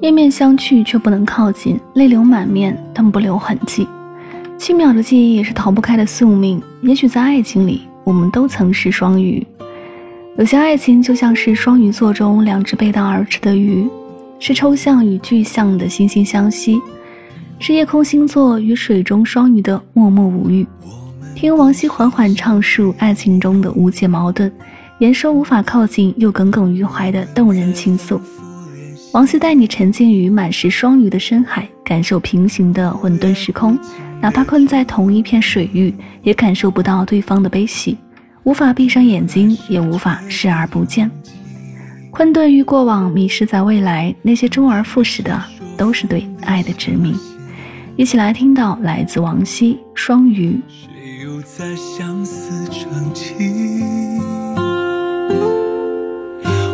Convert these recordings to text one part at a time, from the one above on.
面面相觑却不能靠近，泪流满面但不留痕迹。轻渺的记忆也是逃不开的宿命。也许在爱情里，我们都曾是双鱼。有些爱情就像是双鱼座中两只背道而驰的鱼，是抽象与具象的惺惺相惜，是夜空星座与水中双鱼的默默无语。听王晰缓缓唱述爱情中的无解矛盾，言说无法靠近又耿耿于怀的动人倾诉。王希带你沉浸于满是双鱼的深海，感受平行的混沌时空。哪怕困在同一片水域，也感受不到对方的悲喜，无法闭上眼睛，也无法视而不见。困顿于过往，迷失在未来，那些周而复始的，都是对爱的执迷。一起来听到来自王希《双鱼》。谁又在相思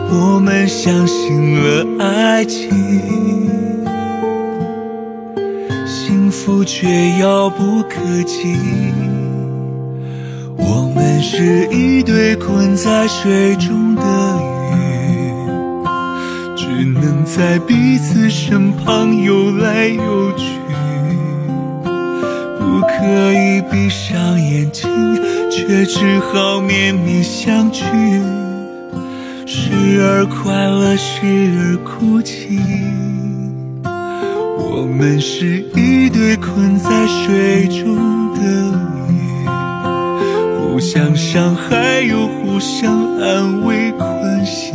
我们相信了爱情，幸福却遥不可及。我们是一对困在水中的鱼，只能在彼此身旁游来游去，不可以闭上眼睛，却只好面面相觑。时而快乐，时而哭泣。我们是一对困在水中的鱼，互相伤害又互相安慰关心。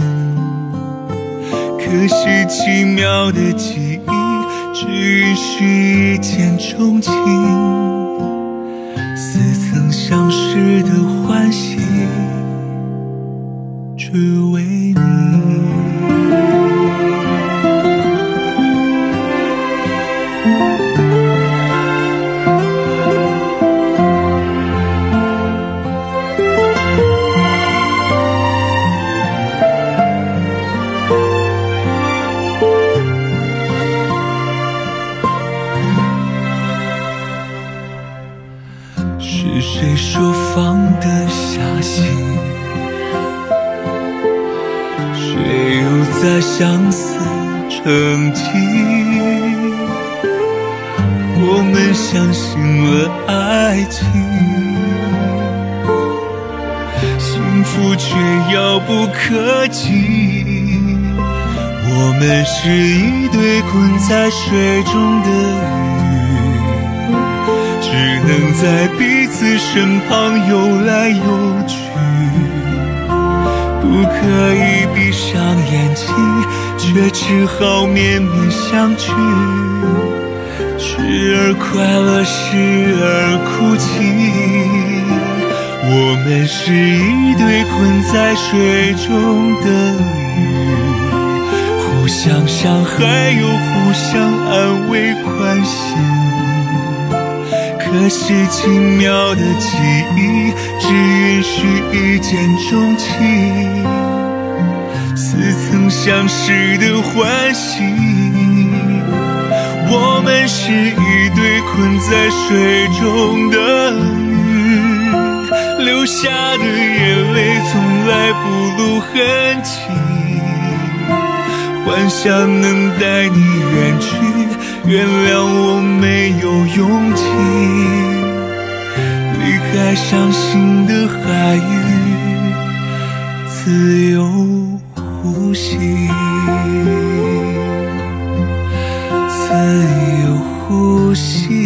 可是奇妙的记忆，只允许一见钟情，似曾相识的欢喜。只在相思成疾？我们相信了爱情，幸福却遥不可及。我们是一对困在水中的鱼，只能在彼此身旁游来游去。不可以闭上，却只好面面相觑。时而快乐，时而哭泣。我们是一对困在水中的鱼，互相伤害又互相安慰关心。可是奇妙的记忆，只允许一见钟情，似曾相识的欢喜。我们是一对困在水中的鱼，流下的眼泪从来不露痕迹，幻想能带你远去。原谅我没有勇气离开伤心的海域，自由呼吸，自由呼吸，